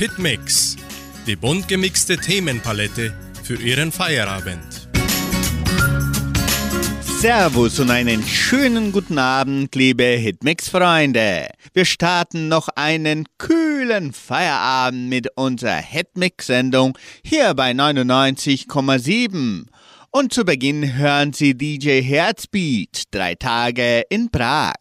Hitmix, die bunt gemixte Themenpalette für Ihren Feierabend. Servus und einen schönen guten Abend, liebe Hitmix-Freunde. Wir starten noch einen kühlen Feierabend mit unserer Hitmix-Sendung hier bei 99,7. Und zu Beginn hören Sie DJ Herzbeat, drei Tage in Prag.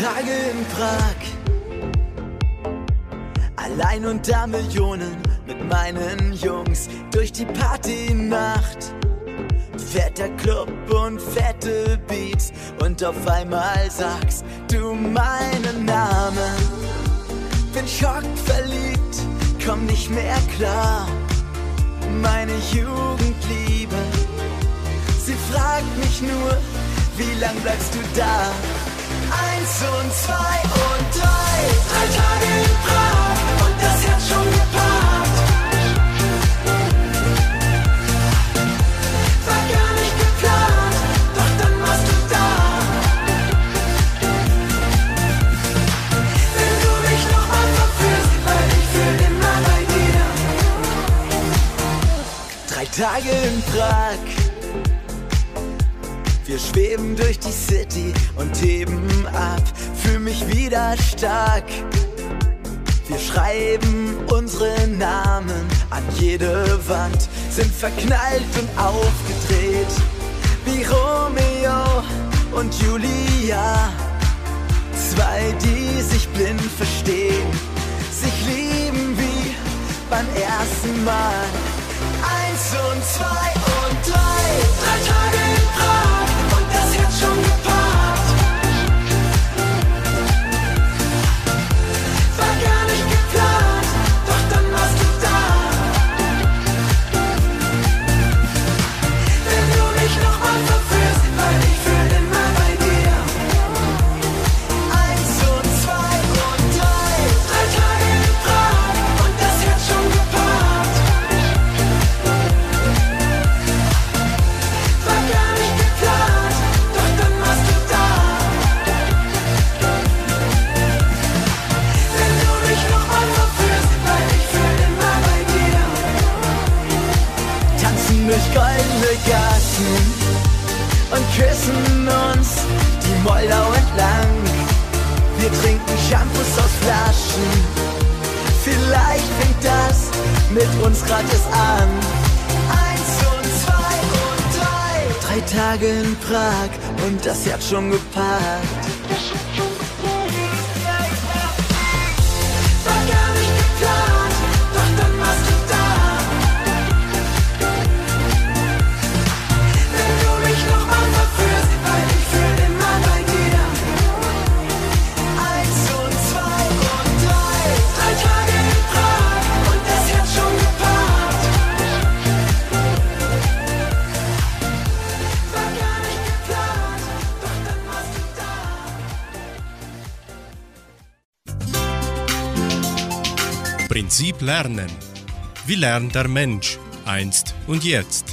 Tage in Prag. Allein unter Millionen mit meinen Jungs durch die Partynacht. Fetter Club und fette Beats und auf einmal sagst du meinen Namen. Bin schockverliebt, komm nicht mehr klar. Meine Jugendliebe, sie fragt mich nur, wie lang bleibst du da? Eins und zwei und drei, drei Tage in Prag und das Herz schon geparkt. War gar nicht geplant, doch dann warst du da. Wenn du mich noch mal verführst, weil ich für immer bei dir. Drei Tage in Prag. Wir schweben durch die City und heben ab, fühl mich wieder stark. Wir schreiben unsere Namen an jede Wand, sind verknallt und aufgedreht, wie Romeo und Julia. Zwei, die sich blind verstehen, sich lieben wie beim ersten Mal. Eins und zwei gratis an. Eins und zwei und drei. Drei Tage in Prag und das Herz schon geparkt. Prinzip Lernen. Wie lernt der Mensch einst und jetzt?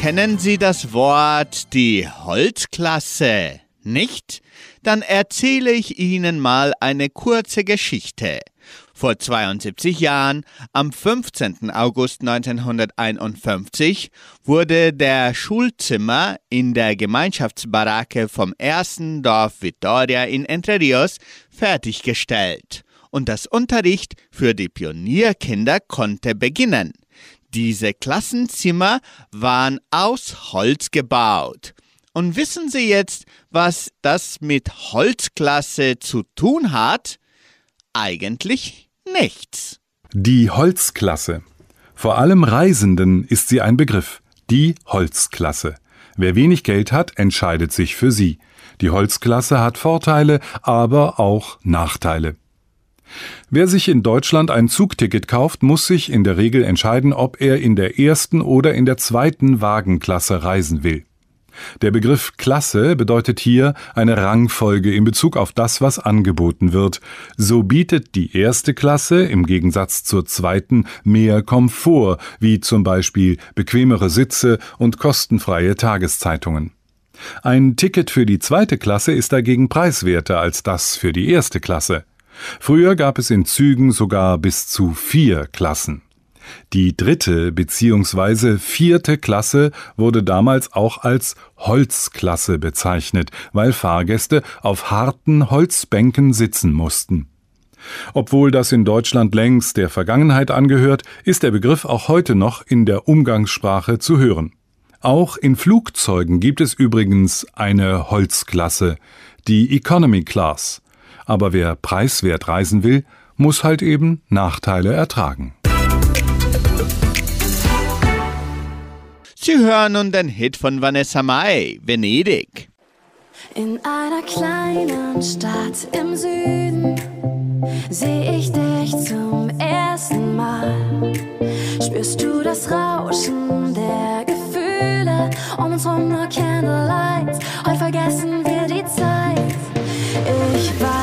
Kennen Sie das Wort die Holzklasse? Nicht? Dann erzähle ich Ihnen mal eine kurze Geschichte. Vor 72 Jahren, am 15. August 1951, wurde der Schulzimmer in der Gemeinschaftsbaracke vom ersten Dorf Vitoria in Entre Rios fertiggestellt und das Unterricht für die Pionierkinder konnte beginnen. Diese Klassenzimmer waren aus Holz gebaut. Und wissen Sie jetzt, was das mit Holzklasse zu tun hat? Eigentlich nichts. Die Holzklasse. Vor allem Reisenden ist sie ein Begriff. Die Holzklasse. Wer wenig Geld hat, entscheidet sich für sie. Die Holzklasse hat Vorteile, aber auch Nachteile. Wer sich in Deutschland ein Zugticket kauft, muss sich in der Regel entscheiden, ob er in der ersten oder in der zweiten Wagenklasse reisen will. Der Begriff Klasse bedeutet hier eine Rangfolge in Bezug auf das, was angeboten wird. So bietet die erste Klasse im Gegensatz zur zweiten mehr Komfort, wie zum Beispiel bequemere Sitze und kostenfreie Tageszeitungen. Ein Ticket für die zweite Klasse ist dagegen preiswerter als das für die erste Klasse. Früher gab es in Zügen sogar bis zu vier Klassen. Die dritte bzw. vierte Klasse wurde damals auch als Holzklasse bezeichnet, weil Fahrgäste auf harten Holzbänken sitzen mussten. Obwohl das in Deutschland längst der Vergangenheit angehört, ist der Begriff auch heute noch in der Umgangssprache zu hören. Auch in Flugzeugen gibt es übrigens eine Holzklasse, die Economy Class. Aber wer preiswert reisen will, muss halt eben Nachteile ertragen. Sie hören nun den Hit von Vanessa Mai, Venedig. In einer kleinen Stadt im Süden sehe ich dich zum ersten Mal. Spürst du das Rauschen der Gefühle? Um uns rum nur Candlelight. Heute vergessen wir die Zeit. Ich weiß,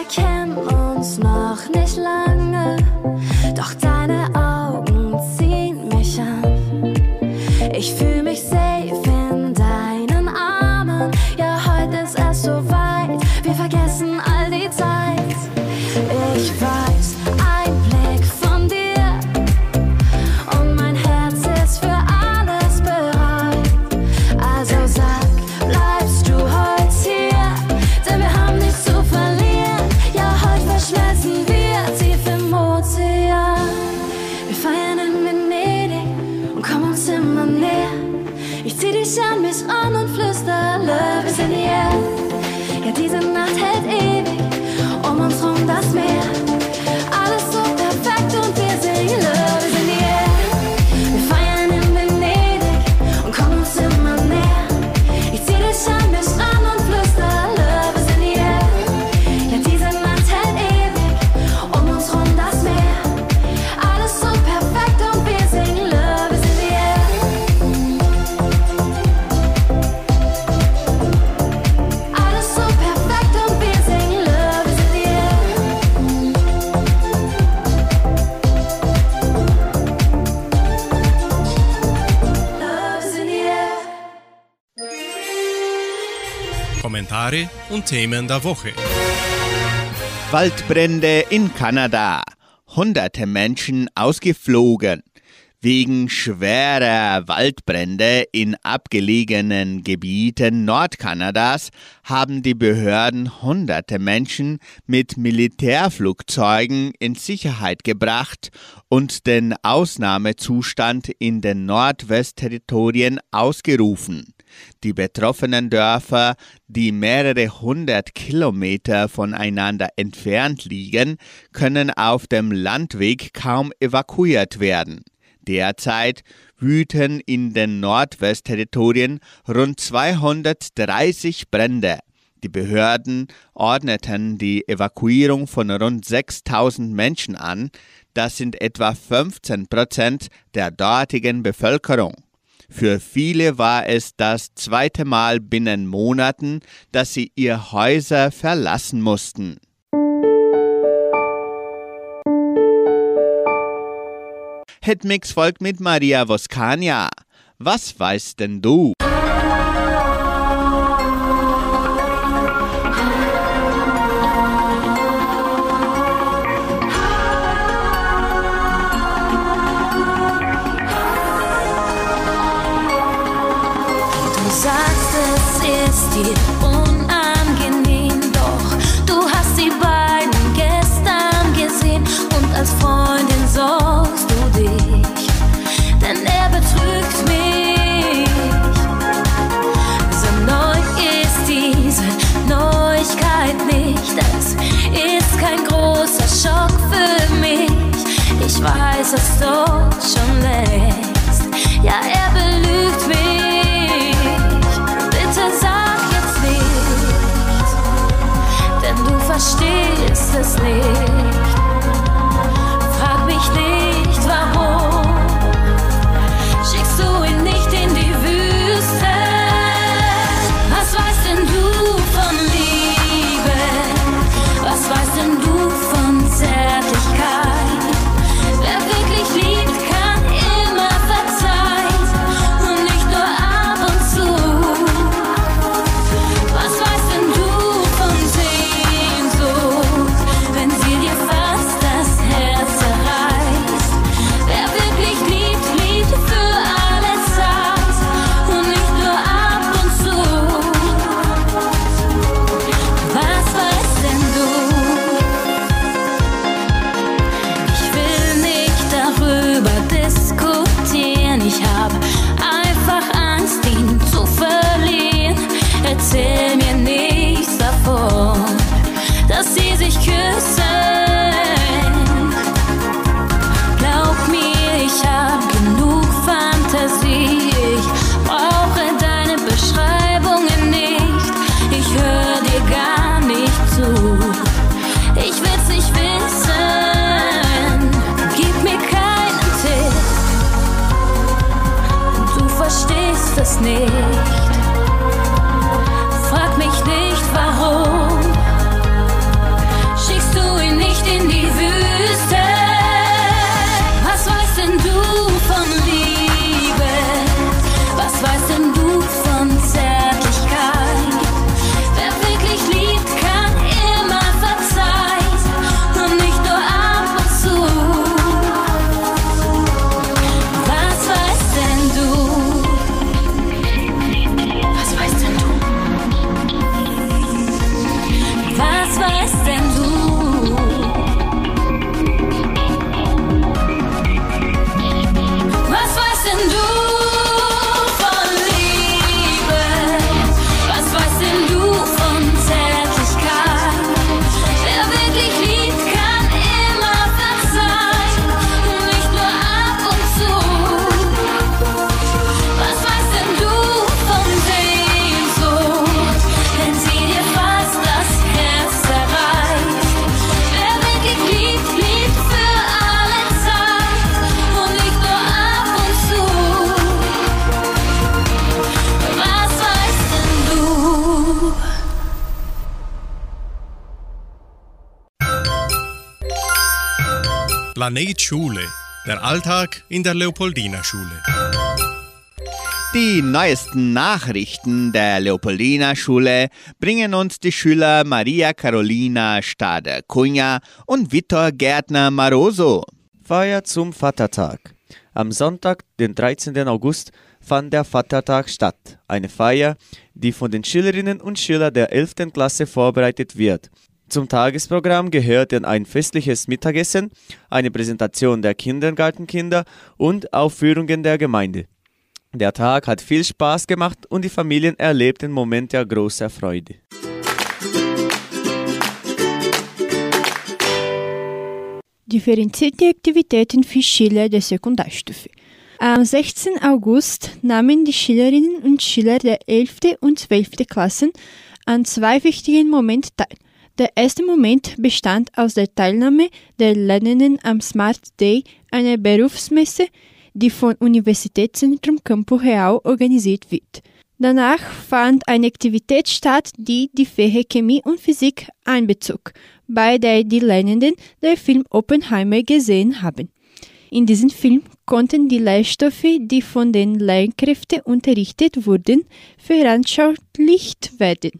Wir kennen uns noch nicht lange, doch deine Augen ziehen mich an. Ich fühle und Themen der Woche. Waldbrände in Kanada. Hunderte Menschen ausgeflogen. Wegen schwerer Waldbrände in abgelegenen Gebieten Nordkanadas haben die Behörden hunderte Menschen mit Militärflugzeugen in Sicherheit gebracht und den Ausnahmezustand in den Nordwestterritorien ausgerufen. Die betroffenen Dörfer, die mehrere hundert Kilometer voneinander entfernt liegen, können auf dem Landweg kaum evakuiert werden. Derzeit wüten in den Nordwestterritorien rund 230 Brände. Die Behörden ordneten die Evakuierung von rund 6000 Menschen an. Das sind etwa 15 Prozent der dortigen Bevölkerung. Für viele war es das zweite Mal binnen Monaten, dass sie ihr Häuser verlassen mussten. Hitmix folgt mit Maria Voskania. Was weißt denn du? Du doch schon längst. Ja, er belügt mich. Bitte sag jetzt nicht, denn du verstehst es nicht. Planet Schule. Der Alltag in der Leopoldina Schule. Die neuesten Nachrichten der Leopoldina Schule bringen uns die Schüler Maria Carolina Stade-Cunha und Vitor Gärtner Maroso. Feier zum Vatertag. Am Sonntag, den 13. August, fand der Vatertag statt. Eine Feier, die von den Schülerinnen und Schülern der 11. Klasse vorbereitet wird. Zum Tagesprogramm gehörten ein festliches Mittagessen, eine Präsentation der Kindergartenkinder und Aufführungen der Gemeinde. Der Tag hat viel Spaß gemacht und die Familien erlebten Momente großer Freude. Differenzierte Aktivitäten für Schüler der Sekundarstufe. Am 16. August nahmen die Schülerinnen und Schüler der 11. und 12. Klassen an zwei wichtigen Momenten teil. Der erste Moment bestand aus der Teilnahme der Lernenden am Smart Day, einer Berufsmesse, die vom Universitätszentrum Campo Real organisiert wird. Danach fand eine Aktivität statt, die die Fächer Chemie und Physik einbezog, bei der die Lernenden den Film Oppenheimer gesehen haben. In diesem Film konnten die Lehrstoffe, die von den Lehrkräften unterrichtet wurden, veranschaulicht werden.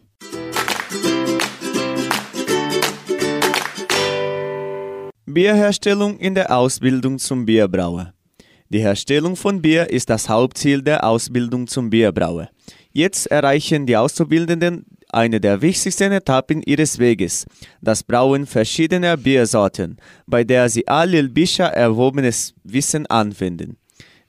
Bierherstellung in der Ausbildung zum Bierbrauer. Die Herstellung von Bier ist das Hauptziel der Ausbildung zum Bierbrauer. Jetzt erreichen die Auszubildenden eine der wichtigsten Etappen ihres Weges, das Brauen verschiedener Biersorten, bei der sie alle bisher erworbenes Wissen anwenden.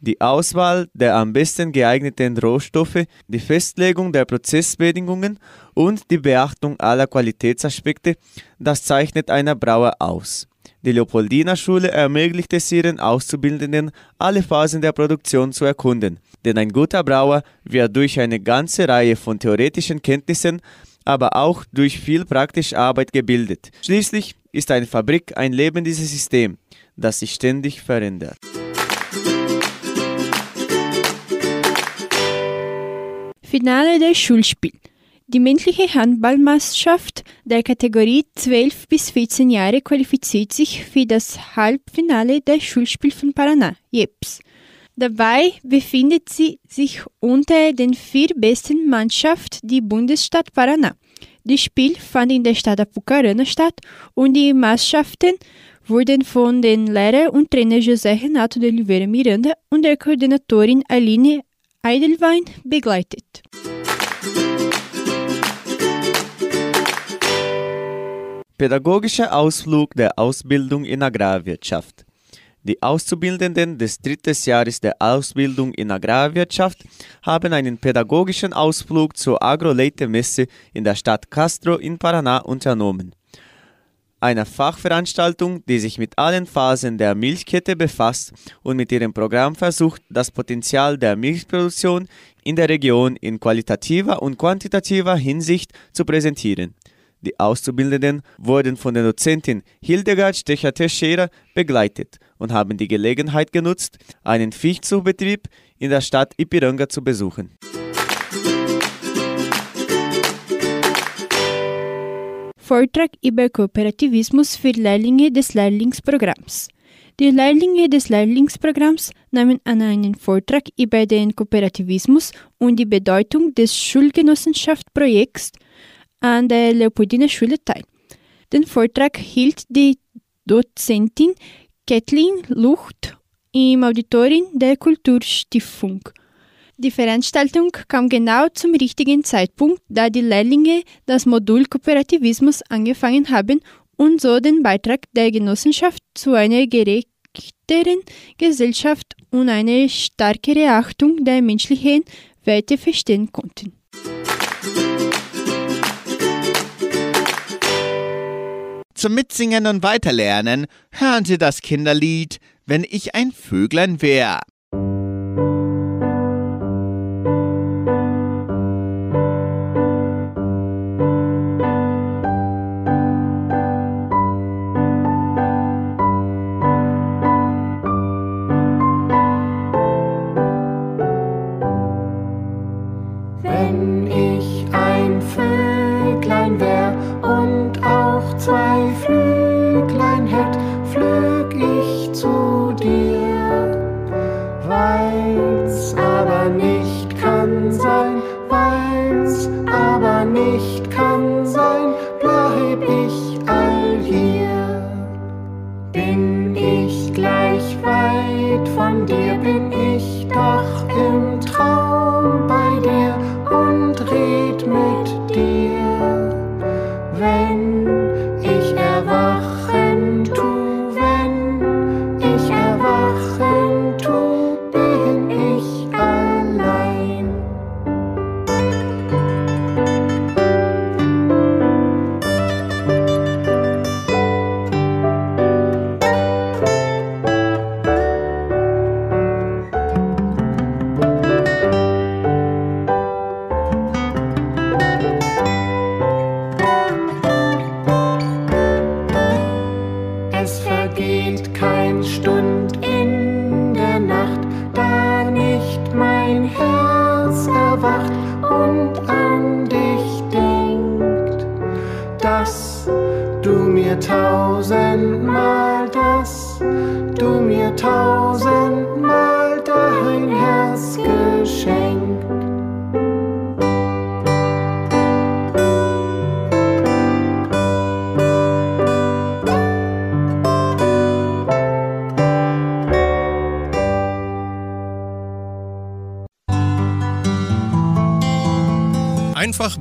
Die Auswahl der am besten geeigneten Rohstoffe, die Festlegung der Prozessbedingungen und die Beachtung aller Qualitätsaspekte, das zeichnet einer Brauer aus. Die Leopoldina-Schule ermöglicht es ihren Auszubildenden, alle Phasen der Produktion zu erkunden. Denn ein guter Brauer wird durch eine ganze Reihe von theoretischen Kenntnissen, aber auch durch viel praktische Arbeit gebildet. Schließlich ist eine Fabrik ein lebendes System, das sich ständig verändert. Finale der Schulspiel. Die männliche Handballmannschaft der Kategorie 12 bis 14 Jahre qualifiziert sich für das Halbfinale der Schulspiel von Paraná, JEPS. Dabei befindet sie sich unter den vier besten Mannschaften die Bundesstadt Paraná. Das Spiel fand in der Stadt Apucarana statt und die Mannschaften wurden von den Lehrer und Trainer José Renato de Oliveira Miranda und der Koordinatorin Aline Eidelwein begleitet. Pädagogischer Ausflug der Ausbildung in Agrarwirtschaft. Die Auszubildenden des dritten Jahres der Ausbildung in Agrarwirtschaft haben einen pädagogischen Ausflug zur Agroleite-Messe in der Stadt Castro in Paraná unternommen. Eine Fachveranstaltung, die sich mit allen Phasen der Milchkette befasst und mit ihrem Programm versucht, das Potenzial der Milchproduktion in der Region in qualitativer und quantitativer Hinsicht zu präsentieren. Die Auszubildenden wurden von der Dozentin Hildegard Stecher-Teixeira begleitet und haben die Gelegenheit genutzt, einen Viehzuchtbetrieb in der Stadt Ipiranga zu besuchen. Vortrag über Kooperativismus für Lehrlinge des Lehrlingsprogramms. Die Lehrlinge des Lehrlingsprogramms nahmen an einem Vortrag über den Kooperativismus und die Bedeutung des Schulgenossenschaftsprojekts an der Leopoldina Schule teil. Den Vortrag hielt die Dozentin Kathleen Lucht im Auditorium der Kulturstiftung. Die Veranstaltung kam genau zum richtigen Zeitpunkt, da die Lehrlinge das Modul Kooperativismus angefangen haben und so den Beitrag der Genossenschaft zu einer gerechteren Gesellschaft und eine stärkere Achtung der menschlichen Werte verstehen konnten. Zum Mitsingen und Weiterlernen hören Sie das Kinderlied Wenn ich ein Vöglein wär.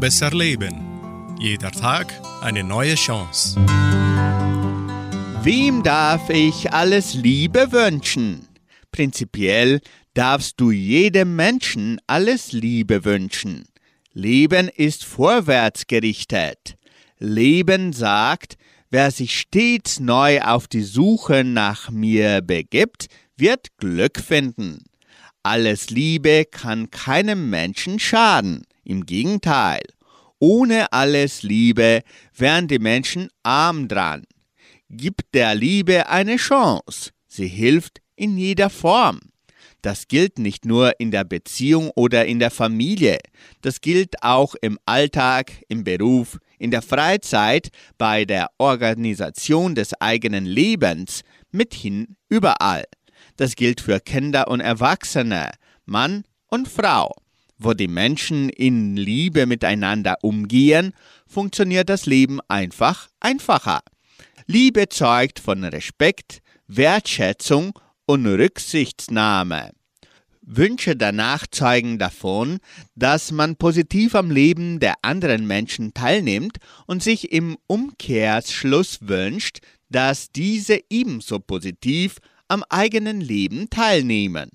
Besser leben. Jeder Tag eine neue Chance. Wem darf ich alles Liebe wünschen? Prinzipiell darfst du jedem Menschen alles Liebe wünschen. Leben ist vorwärts gerichtet. Leben sagt, Wer sich stets neu auf die Suche nach mir begibt, wird Glück finden. Alles Liebe kann keinem Menschen schaden. Im Gegenteil, ohne alles Liebe wären die Menschen arm dran. Gib der Liebe eine Chance. Sie hilft in jeder Form. Das gilt nicht nur in der Beziehung oder in der Familie, das gilt auch im Alltag, im Beruf, in der Freizeit, bei der Organisation des eigenen Lebens, mithin überall. Das gilt für Kinder und Erwachsene, Mann und Frau. Wo die Menschen in Liebe miteinander umgehen, funktioniert das Leben einfach einfacher. Liebe zeugt von Respekt, Wertschätzung und Rücksichtnahme. Wünsche danach zeugen davon, dass man positiv am Leben der anderen Menschen teilnimmt und sich im Umkehrschluss wünscht, dass diese ebenso positiv am eigenen Leben teilnehmen.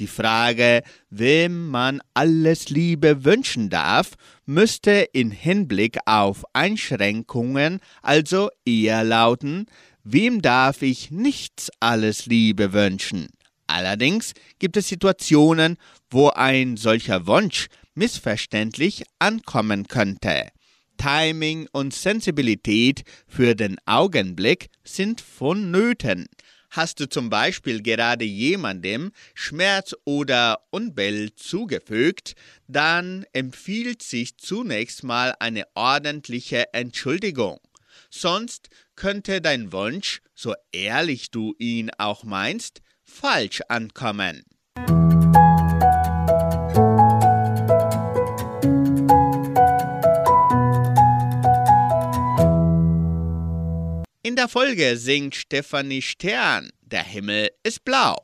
Die Frage, wem man alles Liebe wünschen darf, müsste in Hinblick auf Einschränkungen also eher lauten, wem darf ich nichts alles Liebe wünschen? Allerdings gibt es Situationen, wo ein solcher Wunsch missverständlich ankommen könnte. Timing und Sensibilität für den Augenblick sind vonnöten. Hast du zum Beispiel gerade jemandem Schmerz oder Unbill zugefügt, dann empfiehlt sich zunächst mal eine ordentliche Entschuldigung. Sonst könnte dein Wunsch, so ehrlich du ihn auch meinst, falsch ankommen. In der Folge singt Stefanie Stern, der Himmel ist blau.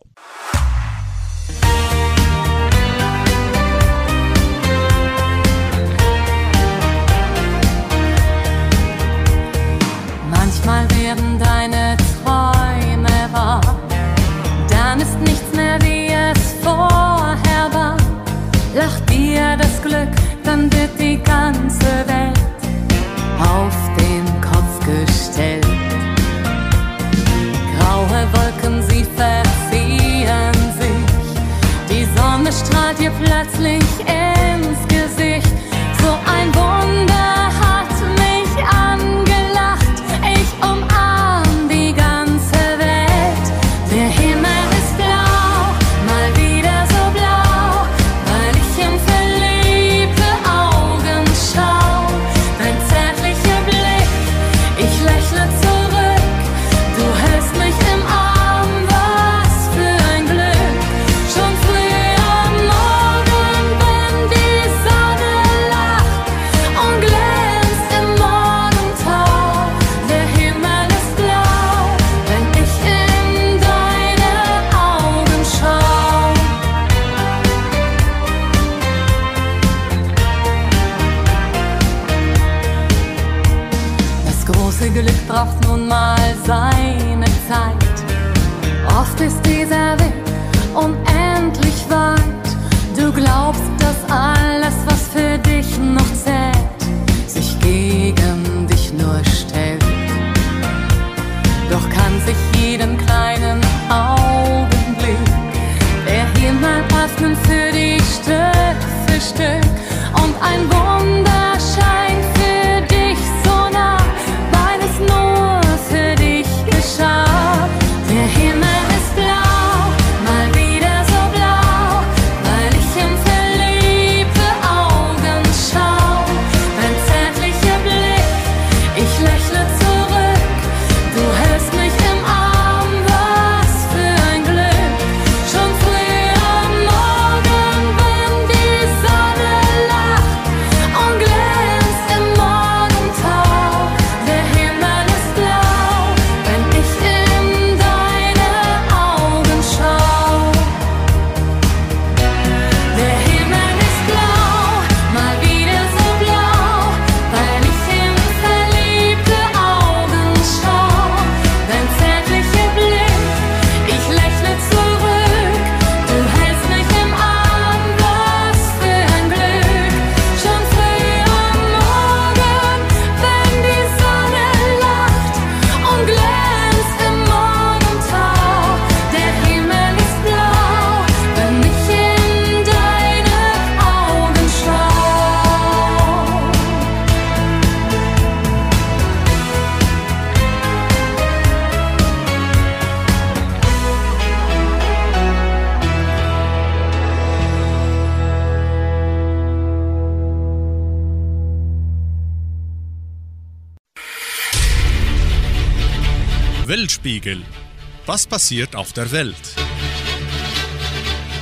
Was passiert auf der Welt?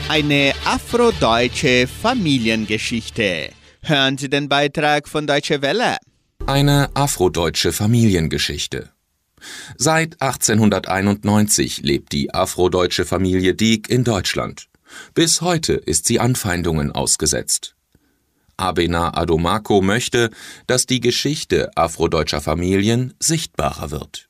Eine afrodeutsche Familiengeschichte. Hören Sie den Beitrag von Deutsche Welle. Eine afrodeutsche Familiengeschichte. Seit 1891 lebt die afrodeutsche Familie Dieck in Deutschland. Bis heute ist sie Anfeindungen ausgesetzt. Abena Adomako möchte, dass die Geschichte afrodeutscher Familien sichtbarer wird.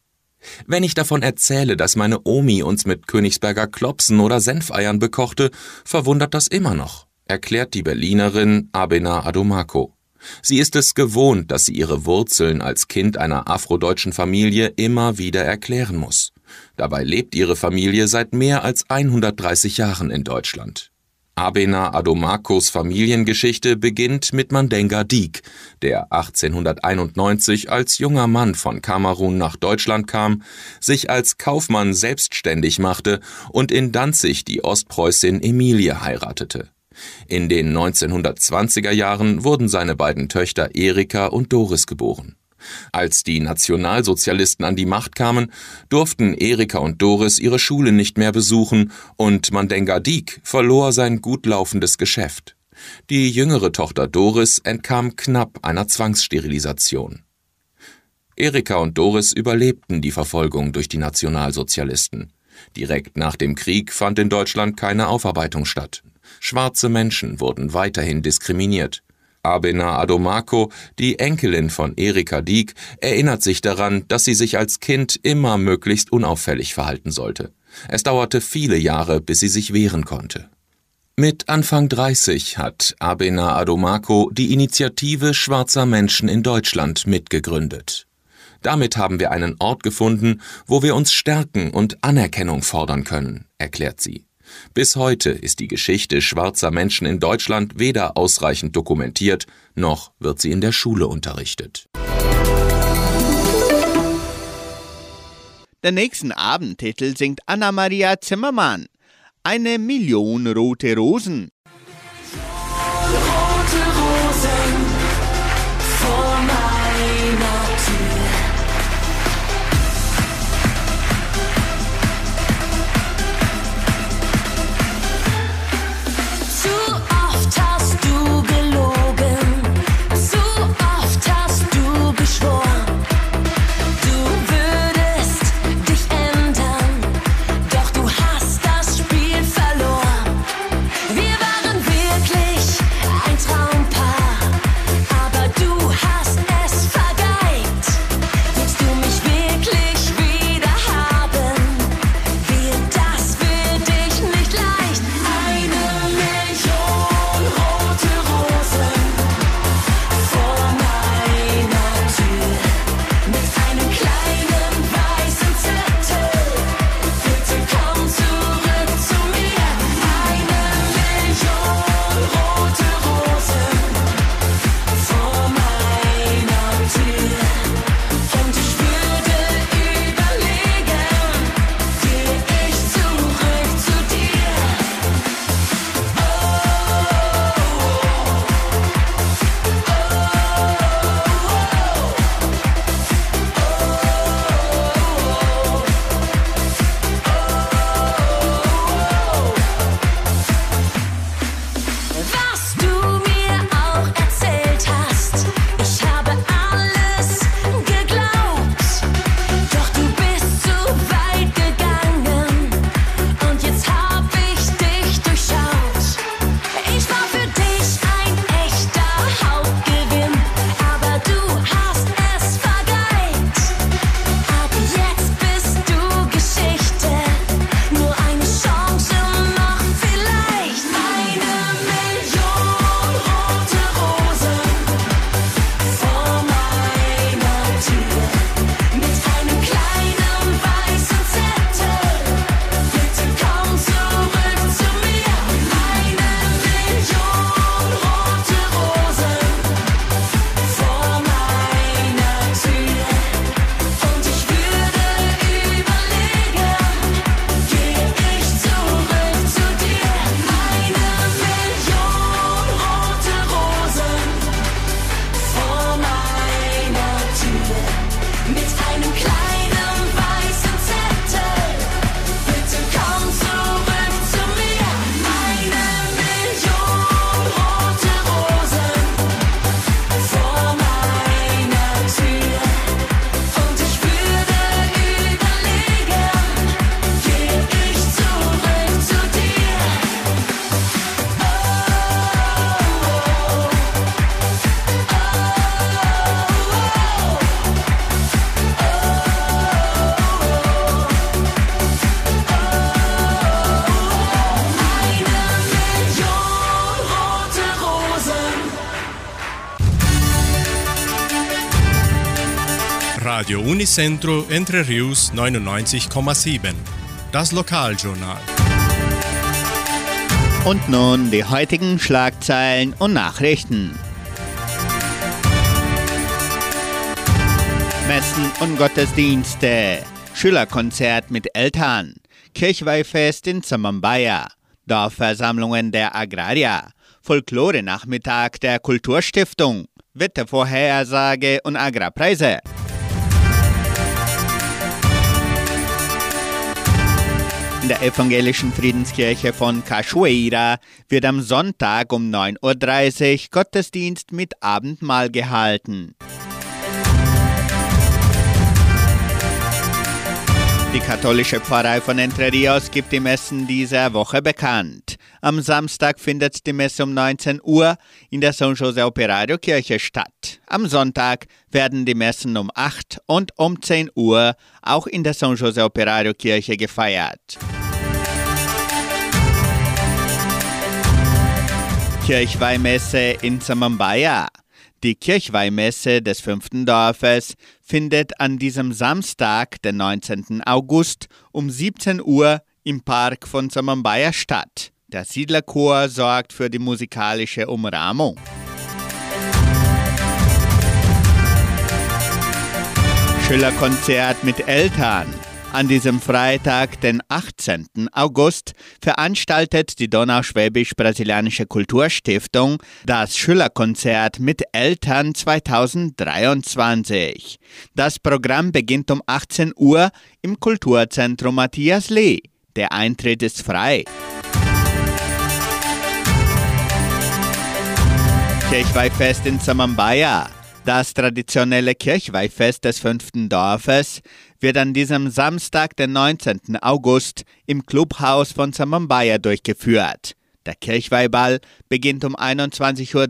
Wenn ich davon erzähle, dass meine Omi uns mit Königsberger Klopsen oder Senfeiern bekochte, verwundert das immer noch, erklärt die Berlinerin Abena Adomako. Sie ist es gewohnt, dass sie ihre Wurzeln als Kind einer afrodeutschen Familie immer wieder erklären muss. Dabei lebt ihre Familie seit mehr als 130 Jahren in Deutschland. Abena Adomakos Familiengeschichte beginnt mit Mandenga Diek, der 1891 als junger Mann von Kamerun nach Deutschland kam, sich als Kaufmann selbstständig machte und in Danzig die Ostpreußin Emilie heiratete. In den 1920er Jahren wurden seine beiden Töchter Erika und Doris geboren. Als die Nationalsozialisten an die Macht kamen, durften Erika und Doris ihre Schule nicht mehr besuchen und Mandenga Diek verlor sein gut laufendes Geschäft. Die jüngere Tochter Doris entkam knapp einer Zwangssterilisation. Erika und Doris überlebten die Verfolgung durch die Nationalsozialisten. Direkt nach dem Krieg fand in Deutschland keine Aufarbeitung statt. Schwarze Menschen wurden weiterhin diskriminiert. Abena Adomako, die Enkelin von Erika Dieck, erinnert sich daran, dass sie sich als Kind immer möglichst unauffällig verhalten sollte. Es dauerte viele Jahre, bis sie sich wehren konnte. Mit Anfang 30 hat Abena Adomako die Initiative schwarzer Menschen in Deutschland mitgegründet. Damit haben wir einen Ort gefunden, wo wir uns stärken und Anerkennung fordern können, erklärt sie. Bis heute ist die Geschichte schwarzer Menschen in Deutschland weder ausreichend dokumentiert, noch wird sie in der Schule unterrichtet. Den nächsten Abendtitel singt Anna-Maria Zimmermann. Eine Million rote Rosen. Unicentro Entre Rius 99,7. Das Lokaljournal. Und nun die heutigen Schlagzeilen und Nachrichten. Messen und Gottesdienste. Schülerkonzert mit Eltern. Kirchweihfest in Samambaya. Dorfversammlungen der Agrarier. Folklore-Nachmittag der Kulturstiftung. Wettervorhersage und Agrarpreise. In der evangelischen Friedenskirche von Cachoeira wird am Sonntag um 9.30 Uhr Gottesdienst mit Abendmahl gehalten. Die katholische Pfarrei von Entre Rios gibt die Messen dieser Woche bekannt. Am Samstag findet die Messe um 19 Uhr in der San Jose Operario Kirche statt. Am Sonntag werden die Messen um 8 und um 10 Uhr auch in der San Jose Operario Kirche gefeiert. Kirchweihmesse in Samambaya. Die Kirchweihmesse des fünften Dorfes findet an diesem Samstag, den 19. August, um 17 Uhr im Park von Samambaya statt. Der Siedlerchor sorgt für die musikalische Umrahmung. Schülerkonzert mit Eltern. An diesem Freitag, den 18. August, veranstaltet die Donauschwäbisch-Brasilianische Kulturstiftung das Schülerkonzert mit Eltern 2023. Das Programm beginnt um 18 Uhr im Kulturzentrum Matthias Lee. Der Eintritt ist frei. Kirchweihfest in Samambaya. Das traditionelle Kirchweihfest des fünften Dorfes wird an diesem Samstag, den 19. August, im Clubhaus von Samambaya durchgeführt. Der Kirchweihball beginnt um 21.30 Uhr.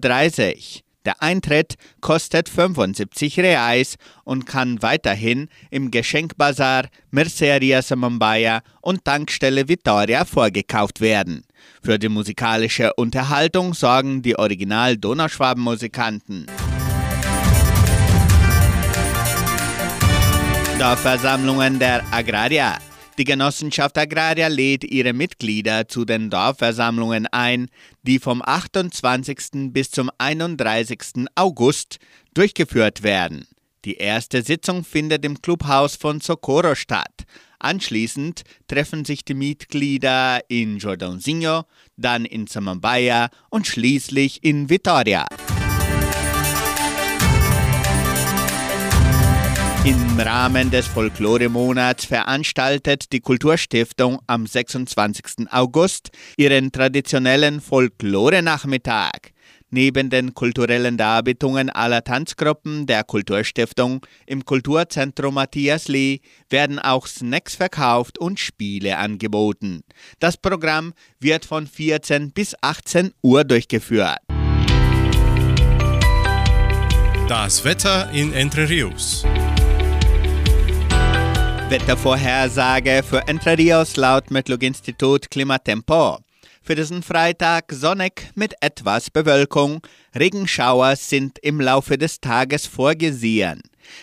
Der Eintritt kostet 75 Reais und kann weiterhin im Geschenkbazar, Merceria Samambaya und Tankstelle Vittoria vorgekauft werden. Für die musikalische Unterhaltung sorgen die Original-Donauschwaben-Musikanten. Dorfversammlungen der Agrarier. Die Genossenschaft Agraria lädt ihre Mitglieder zu den Dorfversammlungen ein, die vom 28. bis zum 31. August durchgeführt werden. Die erste Sitzung findet im Clubhaus von Socorro statt. Anschließend treffen sich die Mitglieder in Jordãozinho, dann in Samambaya und schließlich in Vitória. Im Rahmen des Folklore-Monats veranstaltet die Kulturstiftung am 26. August ihren traditionellen Folklore-Nachmittag. Neben den kulturellen Darbietungen aller Tanzgruppen der Kulturstiftung im Kulturzentrum Matthias Lee werden auch Snacks verkauft und Spiele angeboten. Das Programm wird von 14 bis 18 Uhr durchgeführt. Das Wetter in Entre Rios. Wettervorhersage für Entre Rios laut Metlog-Institut Klimatempo. Für diesen Freitag sonnig mit etwas Bewölkung. Regenschauer sind im Laufe des Tages vorgesehen.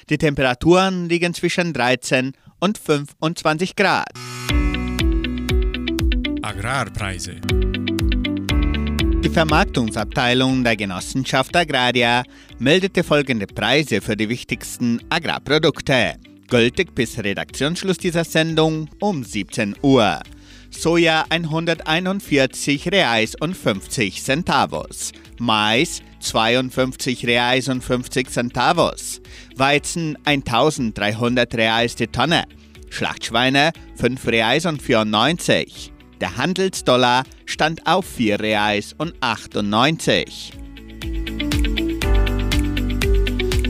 Die Temperaturen liegen zwischen 13 und 25 Grad. Agrarpreise. Die Vermarktungsabteilung der Genossenschaft Agraria meldete folgende Preise für die wichtigsten Agrarprodukte. Gültig bis Redaktionsschluss dieser Sendung um 17 Uhr. Soja 141 Reais und 50 Centavos. Mais 52 Reais und 50 Centavos. Weizen 1300 Reais die Tonne. Schlachtschweine 5 Reais und 94. Der Handelsdollar stand auf 4 Reais und 98.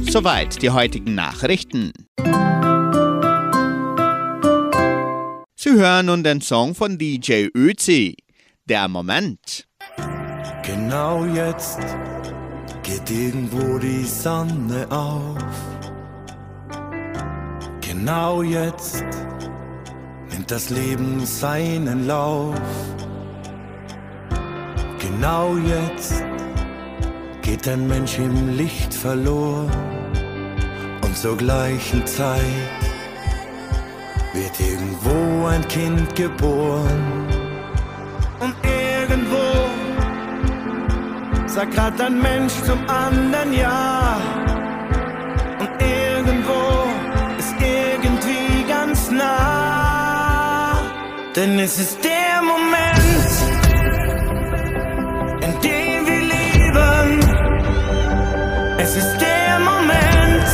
Soweit die heutigen Nachrichten. Sie hören nun den Song von DJ Özi, Der Moment. Genau jetzt geht irgendwo die Sonne auf. Genau jetzt nimmt das Leben seinen Lauf. Genau jetzt geht ein Mensch im Licht verloren und zur gleichen Zeit wird irgendwo ein Kind geboren. Und irgendwo sagt grad ein Mensch zum anderen Ja. Und irgendwo ist irgendwie ganz nah. Denn es ist der Moment, in dem wir leben. Es ist der Moment,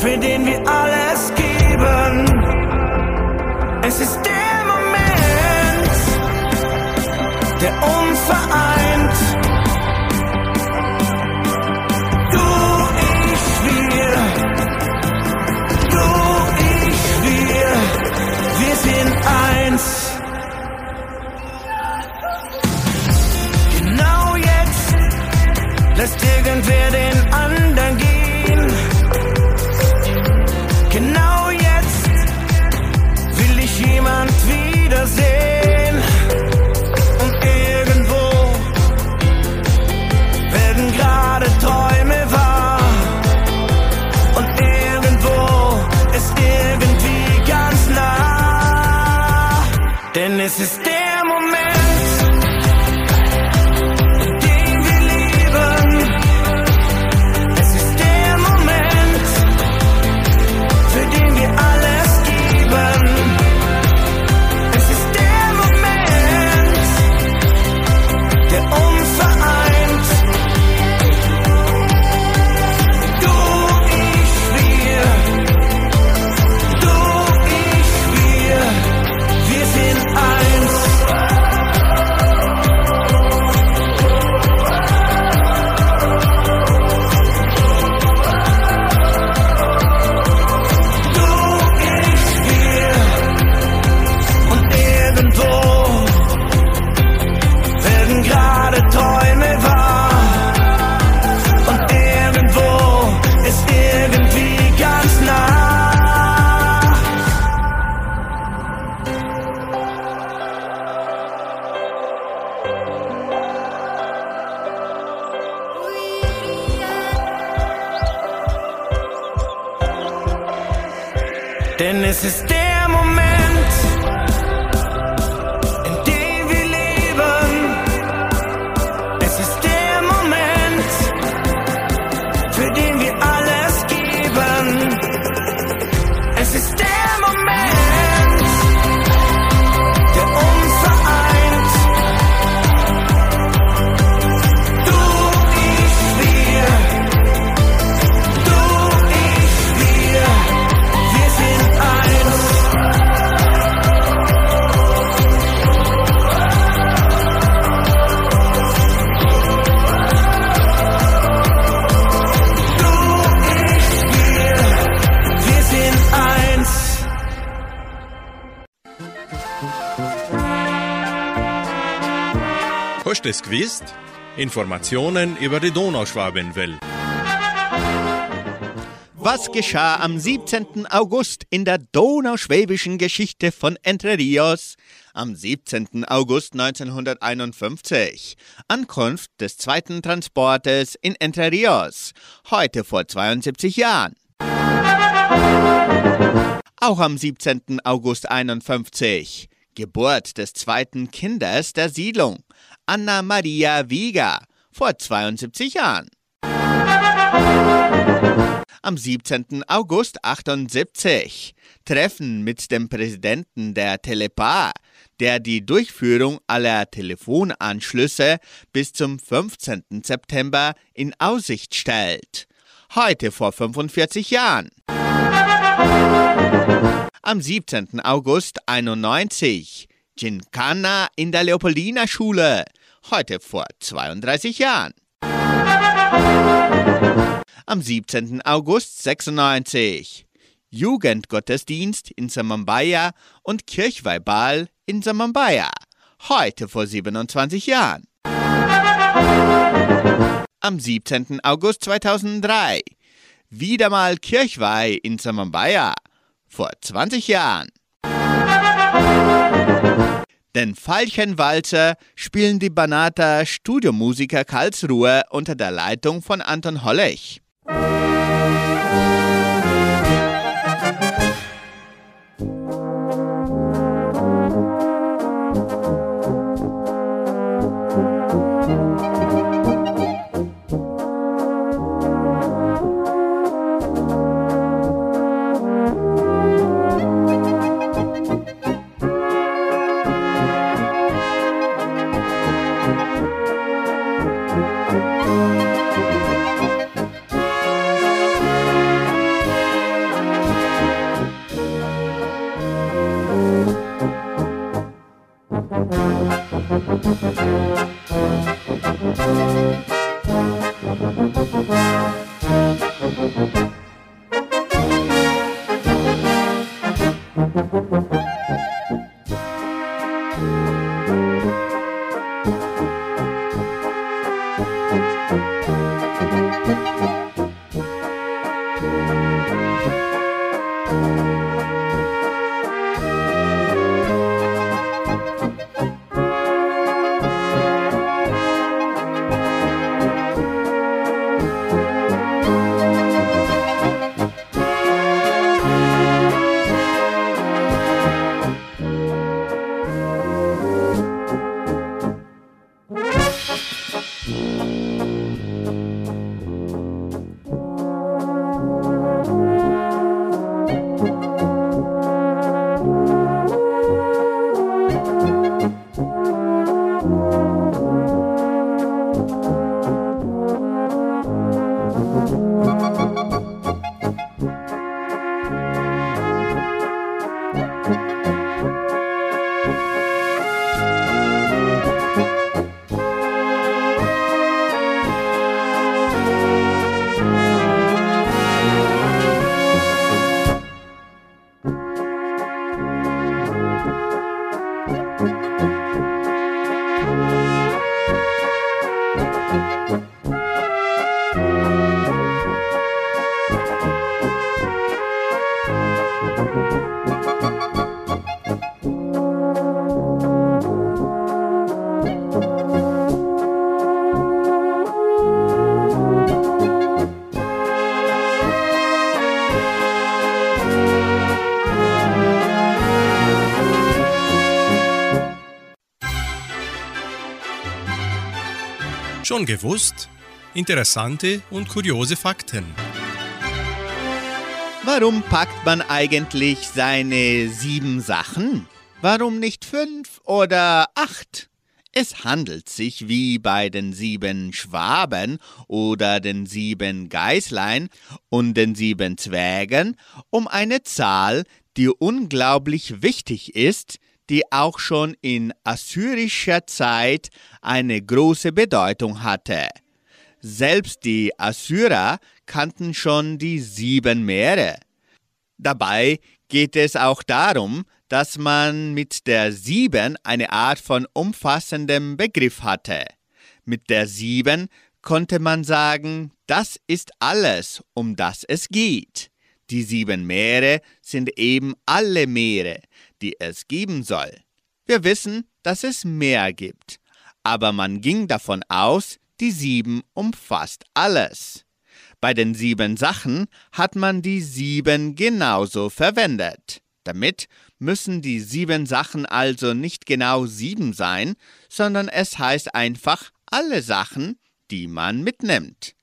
für den wir geben. Es ist der Moment, der uns vereint. Es gewusst? Informationen über die Donauschwabenwelle. Was geschah am 17. August in der donauschwäbischen Geschichte von Entre Rios? Am 17. August 1951. Ankunft des zweiten Transportes in Entre Rios. Heute vor 72 Jahren. Auch am 17. August 51. Geburt des zweiten Kindes der Siedlung. Anna Maria Wieger. Vor 72 Jahren. Am 17. August 78 Treffen mit dem Präsidenten der Telepar, der die Durchführung aller Telefonanschlüsse bis zum 15. September in Aussicht stellt. Heute vor 45 Jahren. Am 17. August 91 Gincana in der Leopoldina Schule. Heute vor 32 Jahren. Am 17. August 96 Jugendgottesdienst in Samambaya und Kirchweihball in Samambaya. Heute vor 27 Jahren. Am 17. August 2003 wieder mal Kirchweih in Samambaya. Vor 20 Jahren. Den Veilchenwalzer spielen die Banata Studiomusiker Karlsruhe unter der Leitung von Anton Hollech. Schon gewusst? Interessante und kuriose Fakten. Warum packt man eigentlich seine sieben Sachen? Warum nicht fünf oder acht? Es handelt sich wie bei den sieben Schwaben oder den sieben Geißlein und den sieben Zwergen um eine Zahl, die unglaublich wichtig ist, die auch schon in assyrischer Zeit eine große Bedeutung hatte. Selbst die Assyrer kannten schon die sieben Meere. Dabei geht es auch darum, dass man mit der Sieben eine Art von umfassendem Begriff hatte. Mit der Sieben konnte man sagen, das ist alles, um das es geht. Die sieben Meere sind eben alle Meere, die es geben soll. Wir wissen, dass es mehr gibt, aber man ging davon aus, die sieben umfasst alles. Bei den sieben Sachen hat man die sieben genauso verwendet. Damit müssen die sieben Sachen also nicht genau sieben sein, sondern es heißt einfach alle Sachen, die man mitnimmt.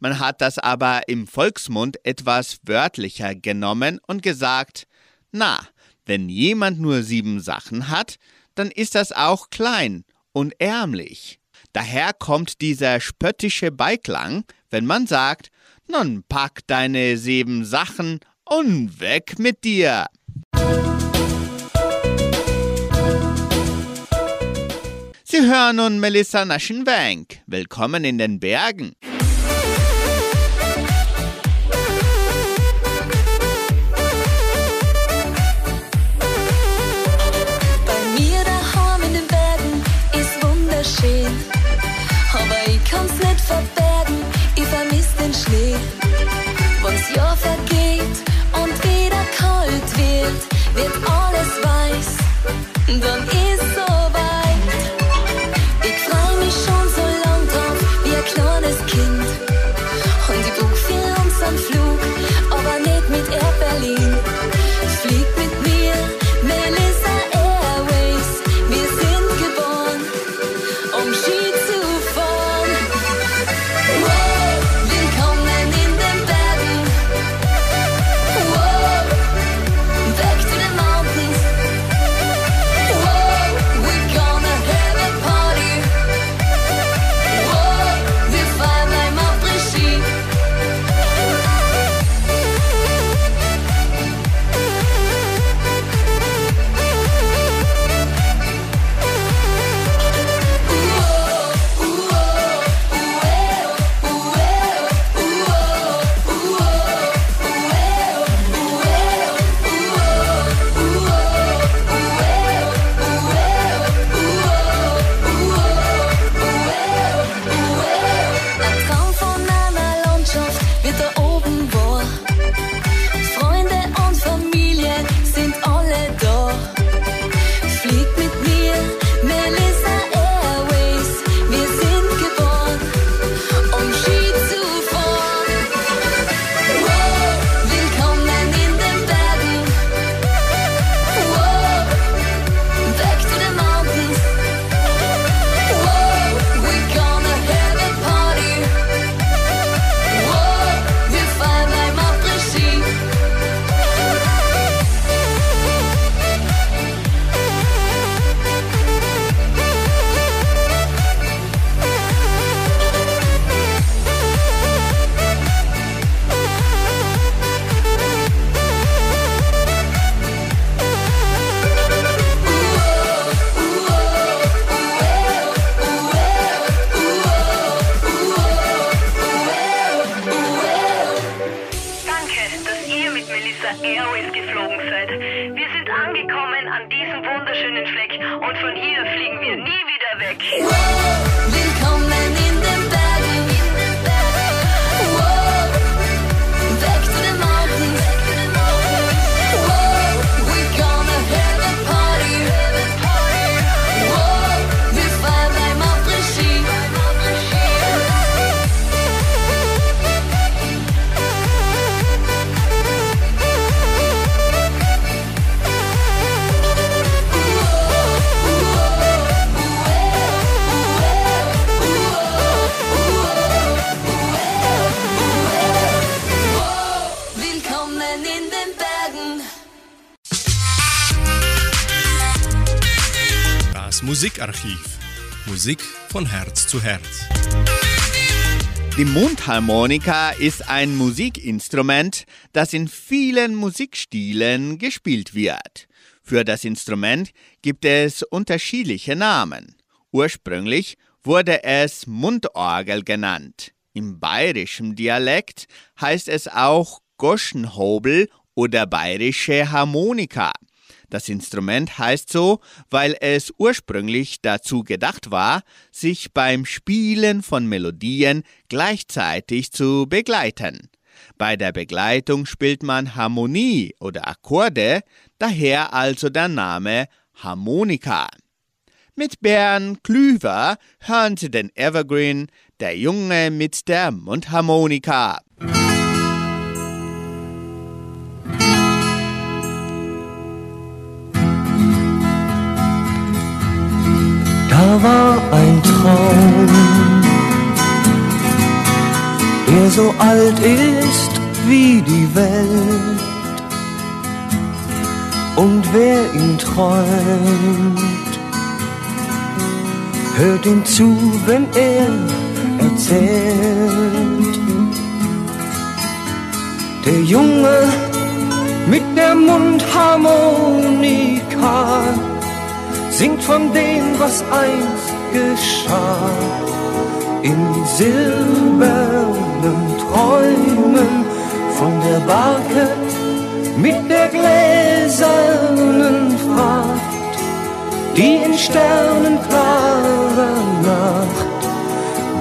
Man hat das aber im Volksmund etwas wörtlicher genommen und gesagt, na, wenn jemand nur sieben Sachen hat, dann ist das auch klein und ärmlich. Daher kommt dieser spöttische Beiklang, wenn man sagt, nun pack deine sieben Sachen und weg mit dir. Sie hören nun Melissa Naschenwank. Willkommen in den Bergen. Kann's nicht verbergen, ich vermiss den Schnee. Wenn's Jahr vergeht und wieder kalt wird, wird alles Musikarchiv. Musik von Herz zu Herz. Die Mundharmonika ist ein Musikinstrument, das in vielen Musikstilen gespielt wird. Für das Instrument gibt es unterschiedliche Namen. Ursprünglich wurde es Mundorgel genannt. Im bayerischen Dialekt heißt es auch Goschenhobel oder bayerische Harmonika. Das Instrument heißt so, weil es ursprünglich dazu gedacht war, sich beim Spielen von Melodien gleichzeitig zu begleiten. Bei der Begleitung spielt man Harmonie oder Akkorde, daher also der Name Harmonika. Mit Bern Klüver hören Sie den Evergreen Der Junge mit der Mundharmonika. So alt ist wie die Welt. Und wer ihn träumt, hört ihm zu, wenn er erzählt. Der Junge mit der Mundharmonika singt von dem, was einst geschah. In silbernen Träumen von der Barke mit der gläsernen Fracht, die in sternenklarer Nacht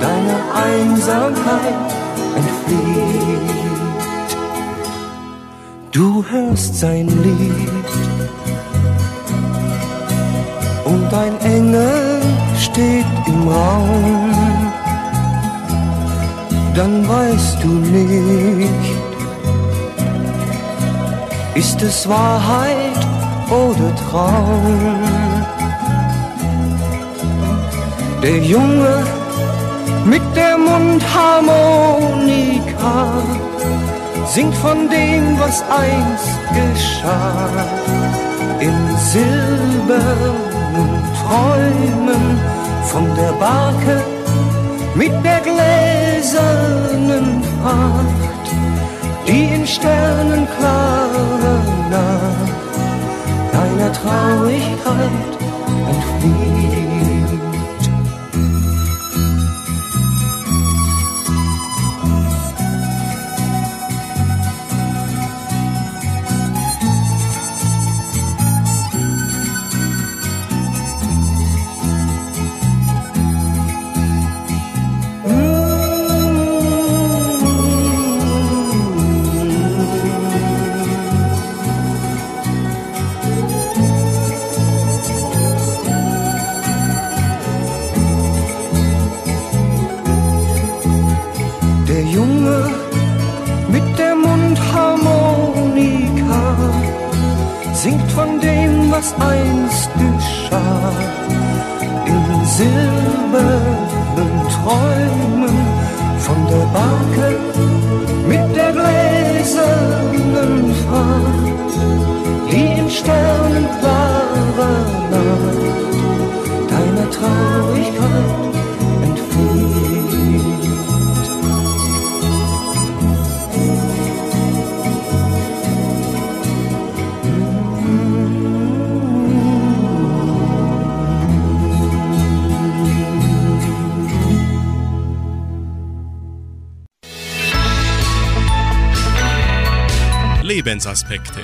deiner Einsamkeit entflieht. Du hörst sein Lied und ein Engel steht im Raum, dann weißt du nicht, ist es Wahrheit oder Traum. Der Junge mit der Mundharmonika singt von dem, was einst geschah in silbernen Träumen von der Barke mit der gläsernen Pracht, die in sternenklarer Nacht deiner Traurigkeit entflieht. Lebensaspekte.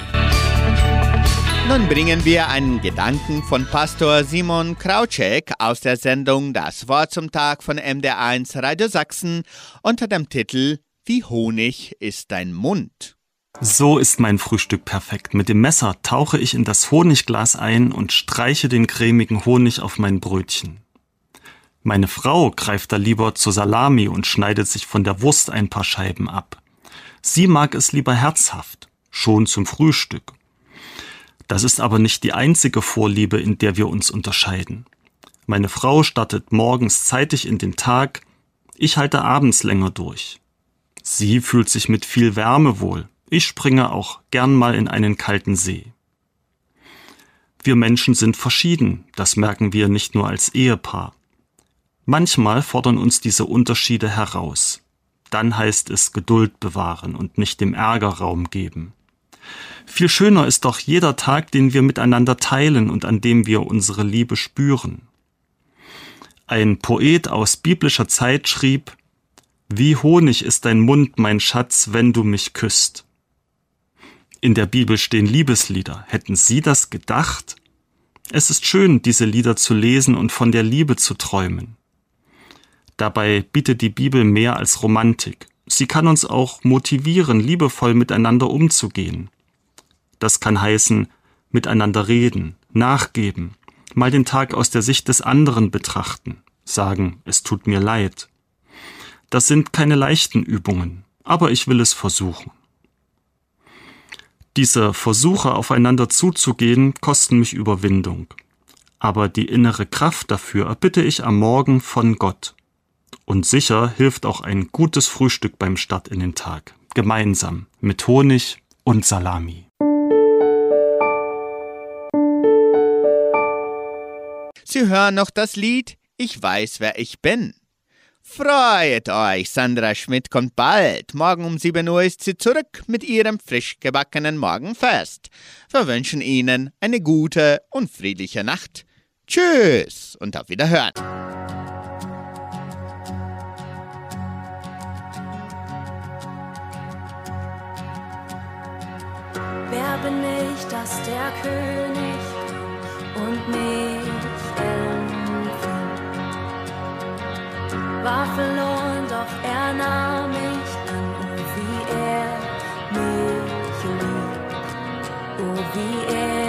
Nun bringen wir einen Gedanken von Pastor Simon Krautschek aus der Sendung Das Wort zum Tag von MDR1 Radio Sachsen unter dem Titel Wie Honig ist dein Mund. So ist mein Frühstück perfekt. Mit dem Messer tauche ich in das Honigglas ein und streiche den cremigen Honig auf mein Brötchen. Meine Frau greift da lieber zur Salami und schneidet sich von der Wurst ein paar Scheiben ab. Sie mag es lieber herzhaft, schon zum Frühstück. Das ist aber nicht die einzige Vorliebe, in der wir uns unterscheiden. Meine Frau startet morgens zeitig in den Tag, ich halte abends länger durch. Sie fühlt sich mit viel Wärme wohl, ich springe auch gern mal in einen kalten See. Wir Menschen sind verschieden, das merken wir nicht nur als Ehepaar. Manchmal fordern uns diese Unterschiede heraus. Dann heißt es Geduld bewahren und nicht dem Ärger Raum geben. Viel schöner ist doch jeder Tag, den wir miteinander teilen und an dem wir unsere Liebe spüren. Ein Poet aus biblischer Zeit schrieb, Wie Honig ist dein Mund, mein Schatz, wenn du mich küsst. In der Bibel stehen Liebeslieder. Hätten Sie das gedacht? Es ist schön, diese Lieder zu lesen und von der Liebe zu träumen. Dabei bietet die Bibel mehr als Romantik. Sie kann uns auch motivieren, liebevoll miteinander umzugehen. Das kann heißen, miteinander reden, nachgeben, mal den Tag aus der Sicht des anderen betrachten, sagen, es tut mir leid. Das sind keine leichten Übungen, aber ich will es versuchen. Diese Versuche aufeinander zuzugehen kosten mich Überwindung, aber die innere Kraft dafür erbitte ich am Morgen von Gott. Und sicher hilft auch ein gutes Frühstück beim Start in den Tag, gemeinsam mit Honig und Salami. Sie hören noch das Lied Ich weiß, wer ich bin. Freut euch, Sandra Schmidt kommt bald. Morgen um 7 Uhr ist sie zurück mit ihrem frisch gebackenen Morgenfest. Wir wünschen Ihnen eine gute und friedliche Nacht. Tschüss und auf Wiederhören. Wer bin ich, dass der König und mir war verloren, doch er nahm mich an, oh wie er mich liebt, oh wie er